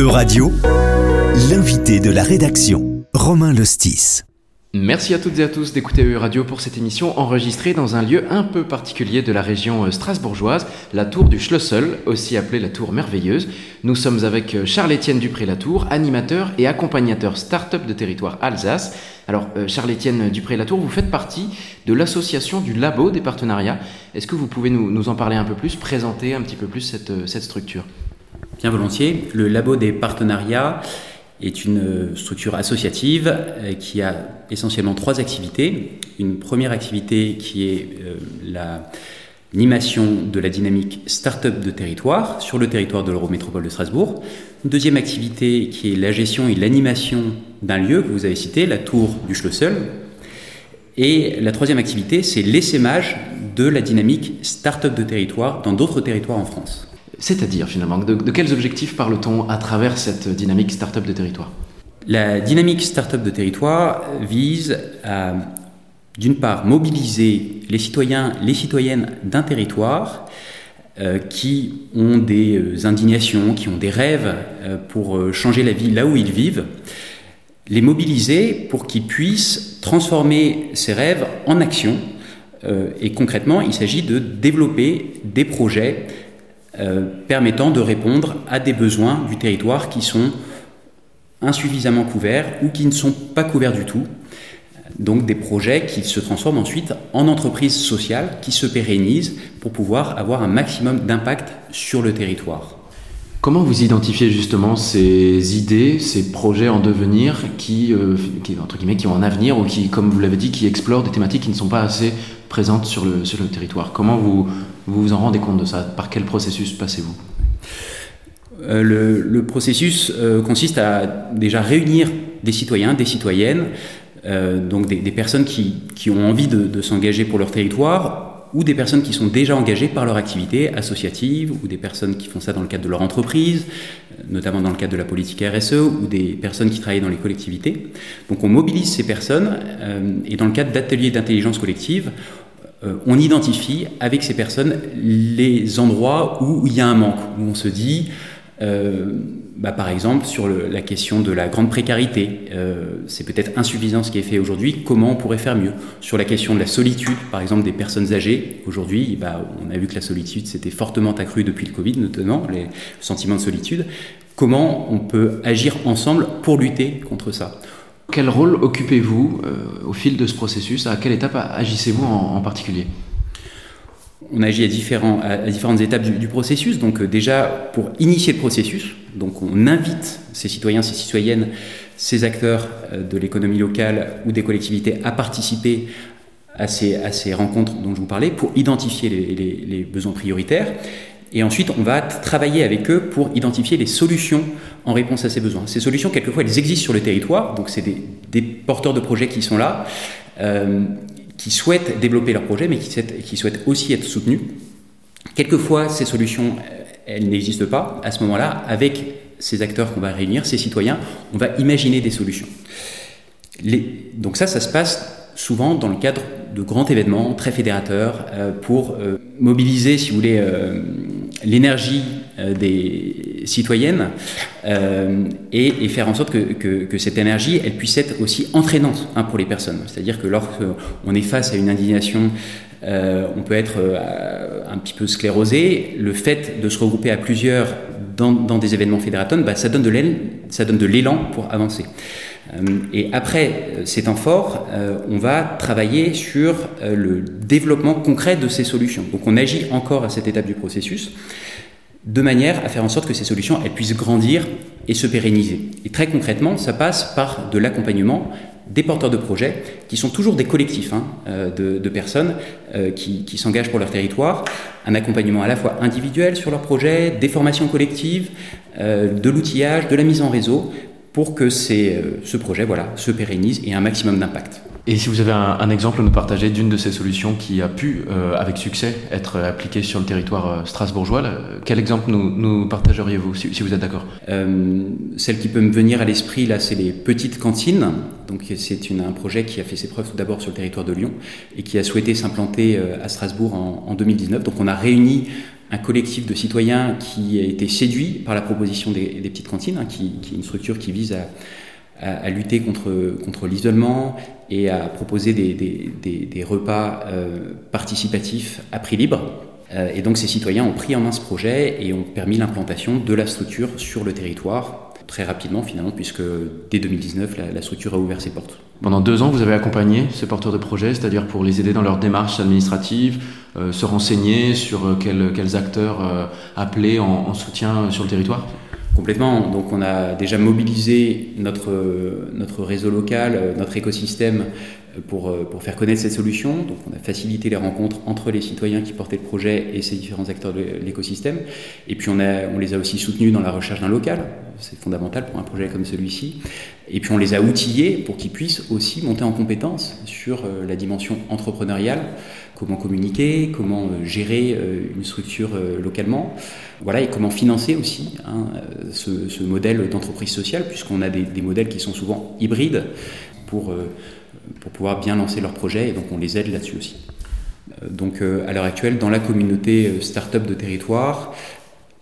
E-Radio, l'invité de la rédaction, Romain Lostis. Merci à toutes et à tous d'écouter E Radio pour cette émission enregistrée dans un lieu un peu particulier de la région euh, strasbourgeoise, la tour du Schlossel, aussi appelée la tour merveilleuse. Nous sommes avec euh, Charles-Étienne Dupré-Latour, animateur et accompagnateur start-up de territoire Alsace. Alors euh, Charles-Étienne Dupré-Latour, vous faites partie de l'association du Labo des partenariats. Est-ce que vous pouvez nous, en parler un peu plus, présenter un petit peu plus cette structure? Bien volontiers. Le Labo des partenariats est une structure associative euh, qui a essentiellement trois activités. Une première activité qui est euh, l'animation de la dynamique start-up de territoire sur le territoire de l'Eurométropole de Strasbourg. Une deuxième activité qui est la gestion et l'animation d'un lieu que vous avez cité, la tour du Schlossel. Et la troisième activité, c'est l'essaimage de la dynamique start-up de territoire dans d'autres territoires en France. C'est-à-dire finalement, de, quels objectifs parle-t-on à travers cette dynamique start-up de territoire? La dynamique start-up de territoire vise à, d'une part, mobiliser les citoyens, les citoyennes d'un territoire euh, qui ont des euh, indignations, qui ont des rêves euh, pour changer la vie là où ils vivent, les mobiliser pour qu'ils puissent transformer ces rêves en action. et concrètement, il s'agit de développer des projets permettant de répondre à des besoins du territoire qui sont insuffisamment couverts ou qui ne sont pas couverts du tout. Donc des projets qui se transforment ensuite en entreprises sociales qui se pérennisent pour pouvoir avoir un maximum d'impact sur le territoire. Comment vous identifiez justement ces idées, ces projets en devenir qui, euh, entre ont un avenir ou qui, comme vous l'avez dit, qui explorent des thématiques qui ne sont pas assez présentes sur le, territoire? Comment vous, vous en rendez compte de ça? Par quel processus passez-vous? Euh, le, processus euh, consiste à déjà réunir des citoyens, des citoyennes, donc des, personnes qui, qui, ont envie de s'engager pour leur territoire ou des personnes qui sont déjà engagées par leur activité associative, ou des personnes qui font ça dans le cadre de leur entreprise, notamment dans le cadre de la politique RSE, ou des personnes qui travaillent dans les collectivités. Donc on mobilise ces personnes, euh, et dans le cadre d'ateliers d'intelligence collective, euh, on identifie avec ces personnes les endroits où il y a un manque, où on se dit, euh, bah, par exemple, sur la question de la grande précarité, euh, c'est peut-être insuffisant ce qui est fait aujourd'hui, comment on pourrait faire mieux? Sur la question de la solitude, par exemple, des personnes âgées, aujourd'hui, bah, on a vu que la solitude s'était fortement accrue depuis le Covid, notamment, les sentiments de solitude. Comment on peut agir ensemble pour lutter contre ça? Quel rôle occupez-vous euh, au fil de ce processus? À quelle étape agissez-vous en particulier? On agit à, différentes étapes du, processus. Donc euh, déjà, pour initier le processus, donc on invite ces citoyens, ces citoyennes, ces acteurs euh, de l'économie locale ou des collectivités à participer à ces, rencontres dont je vous parlais pour identifier les, besoins prioritaires. Et ensuite, on va travailler avec eux pour identifier les solutions en réponse à ces besoins. Ces solutions, quelquefois, elles existent sur le territoire, donc c'est des, des, porteurs de projets qui sont là. Euh, qui souhaitent développer leur projet, mais qui souhaitent, aussi être soutenus. Quelquefois, ces solutions, euh, elles n'existent pas. À ce moment-là, avec ces acteurs qu'on va réunir, ces citoyens, on va imaginer des solutions. donc ça, ça se passe souvent dans le cadre de grands événements très fédérateurs euh, pour euh, mobiliser, si vous voulez, l'énergie des citoyennes et, faire en sorte que, cette énergie, elle puisse être aussi entraînante hein, pour les personnes. C'est-à-dire que lorsqu'on est face à une indignation, on peut être un petit peu sclérosé. Le fait de se regrouper à plusieurs dans, des événements fédérateurs, bah, ça donne de l'élan pour avancer. Et après ces temps forts, on va travailler sur le développement concret de ces solutions. Donc on agit encore à cette étape du processus de manière à faire en sorte que ces solutions puissent grandir et se pérenniser. Et très concrètement, ça passe par de l'accompagnement des porteurs de projets, qui sont toujours des collectifs hein, euh, de, personnes euh, qui, s'engagent pour leur territoire, un accompagnement à la fois individuel sur leur projet, des formations collectives, euh, de l'outillage, de la mise en réseau, pour que ce projet se pérennise et ait un maximum d'impact. Et si vous avez un, exemple à nous partager d'une de ces solutions qui a pu, euh, avec succès, être appliquée sur le territoire euh, strasbourgeois, quel exemple nous, partageriez-vous, si, vous êtes d'accord? Euh, Celle qui peut me venir à l'esprit, là, c'est les petites cantines. Donc, c'est un projet qui a fait ses preuves tout d'abord sur le territoire de Lyon et qui a souhaité s'implanter à Strasbourg en, en, 2019. Donc, on a réuni un collectif de citoyens qui a été séduit par la proposition des, petites cantines, hein, qui, est une structure qui vise à, lutter contre, contre l'isolement et à proposer des, repas euh, participatifs à prix libre. Euh, et donc ces citoyens ont pris en main ce projet et ont permis l'implantation de la structure sur le territoire très rapidement finalement, puisque dès 2019, la, structure a ouvert ses portes. Pendant deux ans, vous avez accompagné ces porteurs de projets, c'est-à-dire pour les aider dans leurs démarches administratives, euh, se renseigner sur euh, quels, acteurs appeler en, soutien sur le territoire? Complètement. Donc on a déjà mobilisé notre, notre réseau local, notre écosystème pour, euh, pour, faire connaître cette solution. Donc on a facilité les rencontres entre les citoyens qui portaient le projet et ces différents acteurs de l'écosystème. Et puis on, les a aussi soutenus dans la recherche d'un local. C'est fondamental pour un projet comme celui-ci. Et puis on les a outillés pour qu'ils puissent aussi monter en compétence sur euh, la dimension entrepreneuriale, comment communiquer, comment euh, gérer une structure localement, voilà, et comment financer aussi hein, ce, ce, modèle d'entreprise sociale, puisqu'on a des, des, modèles qui sont souvent hybrides pour pour pouvoir bien lancer leur projet et donc on les aide là-dessus aussi. Euh, donc euh, à l'heure actuelle, dans la communauté euh, start-up de territoire,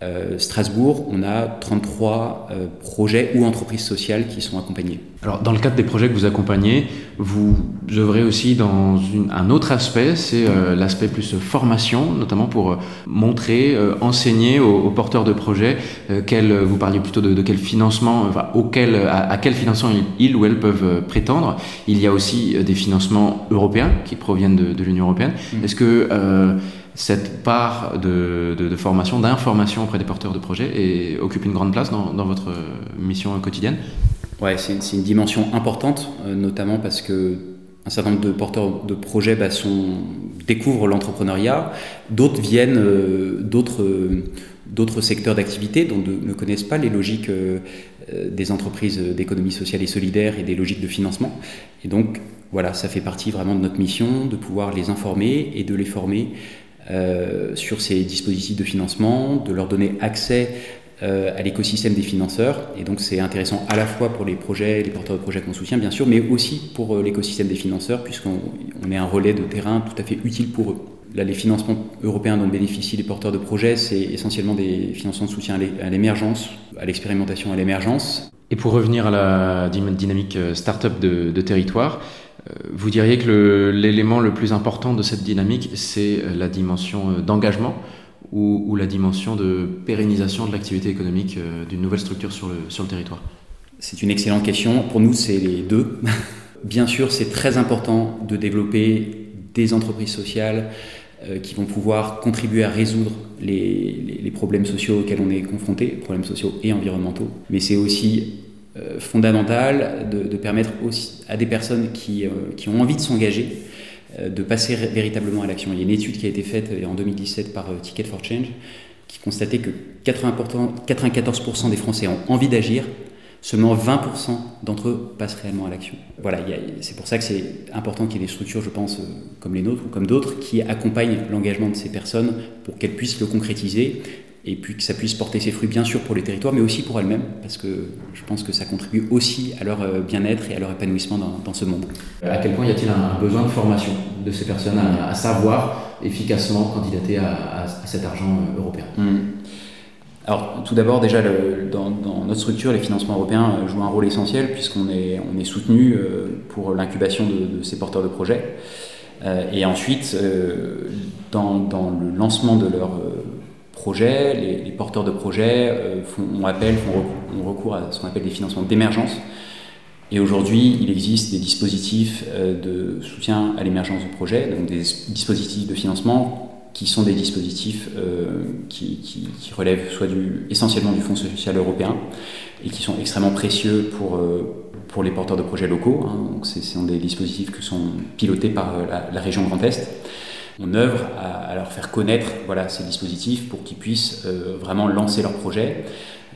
euh, Strasbourg, on a 33 euh, projets ou entreprises sociales qui sont accompagnés. Alors, dans le cadre des projets que vous accompagnez, vous œuvrez aussi dans un autre aspect, c'est euh, l'aspect plus formation, notamment pour montrer, enseigner aux, porteurs de projets quel, vous parliez plutôt de, quel financement, enfin, auquel, à, quel financement ils, ou elles peuvent prétendre. Il y a aussi des financements européens qui proviennent de, l'Union européenne. Mmh. Est-ce que cette part de, formation, d'information auprès des porteurs de projets et occupe une grande place dans, votre mission quotidienne Ouais, c'est une dimension importante, euh, notamment parce que un certain nombre de porteurs de projets bah, découvrent l'entrepreneuriat, d'autres viennent euh, d'autres secteurs d'activité dont ne connaissent pas les logiques euh, des entreprises d'économie sociale et solidaire et des logiques de financement. Et donc, voilà, ça fait partie vraiment de notre mission de pouvoir les informer et de les former euh, sur ces dispositifs de financement, de leur donner accès euh, à l'écosystème des financeurs. Et donc c'est intéressant à la fois pour les projets, les porteurs de projets qu'on soutient bien sûr, mais aussi pour euh, l'écosystème des financeurs, puisqu'on est un relais de terrain tout à fait utile pour eux. Là, les financements européens dont bénéficient les porteurs de projets, c'est essentiellement des financements de soutien à l'émergence, à l'expérimentation à l'émergence. Et pour revenir à la dynamique start-up de, de territoire, vous diriez que l'élément le, plus important de cette dynamique, c'est euh, la dimension euh, d'engagement ou, la dimension de pérennisation de l'activité économique d'une nouvelle structure sur le, sur le territoire? C'est une excellente question. Pour nous, c'est les deux. Bien sûr, c'est très important de développer des entreprises sociales qui vont pouvoir contribuer à résoudre les, les problèmes sociaux auxquels on est confronté, problèmes sociaux et environnementaux. Mais c'est aussi euh, fondamental de, permettre aussi à des personnes qui, euh, qui ont envie de s'engager euh, de passer véritablement à l'action. Il y a une étude qui a été faite en 2017 par Ticket for Change qui constatait que 94% des Français ont envie d'agir, seulement 20% d'entre eux passent réellement à l'action. Voilà, c'est pour ça que c'est important qu'il y ait des structures, je pense, comme les nôtres ou comme d'autres, qui accompagnent l'engagement de ces personnes pour qu'elles puissent le concrétiser et puis que ça puisse porter ses fruits bien sûr pour les territoires, mais aussi pour elles-mêmes, parce que je pense que ça contribue aussi à leur euh, bien-être et à leur épanouissement dans, ce monde. À quel point y a-t-il un, besoin de formation de ces personnes à, savoir efficacement candidater à, cet argent euh, européen? Mmh. Alors tout d'abord déjà dans, notre structure les financements européens euh, jouent un rôle essentiel puisqu'on est, on est soutenu pour l'incubation de, ces porteurs de projets et ensuite dans, dans, le lancement de leur les, porteurs de projets euh, font, ont, appel, font recours, à ce qu'on appelle des financements d'émergence. Et aujourd'hui, il existe des dispositifs euh, de soutien à l'émergence de projets, donc des dispositifs de financement qui sont des dispositifs euh, qui, relèvent soit essentiellement du Fonds social européen et qui sont extrêmement précieux pour, les porteurs de projets locaux. Hein. Donc, ce sont des dispositifs qui sont pilotés par la région Grand Est on œuvre à, leur faire connaître voilà, ces dispositifs pour qu'ils puissent euh, vraiment lancer leur projet.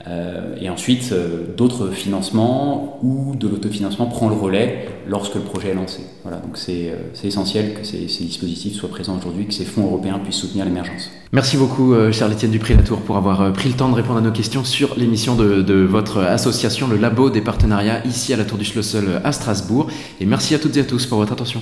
Euh, et ensuite, euh, d'autres financements ou de l'autofinancement prend le relais lorsque le projet est lancé. Voilà, donc c'est essentiel que ces, dispositifs soient présents aujourd'hui, que ces fonds européens puissent soutenir l'émergence. Merci beaucoup, Charles-Étienne Dupré-Latour, pour avoir pris le temps de répondre à nos questions sur l'émission de, de, votre association, le Labo des partenariats, ici à la Tour du Schlossel à Strasbourg. Et merci à toutes et à tous pour votre attention.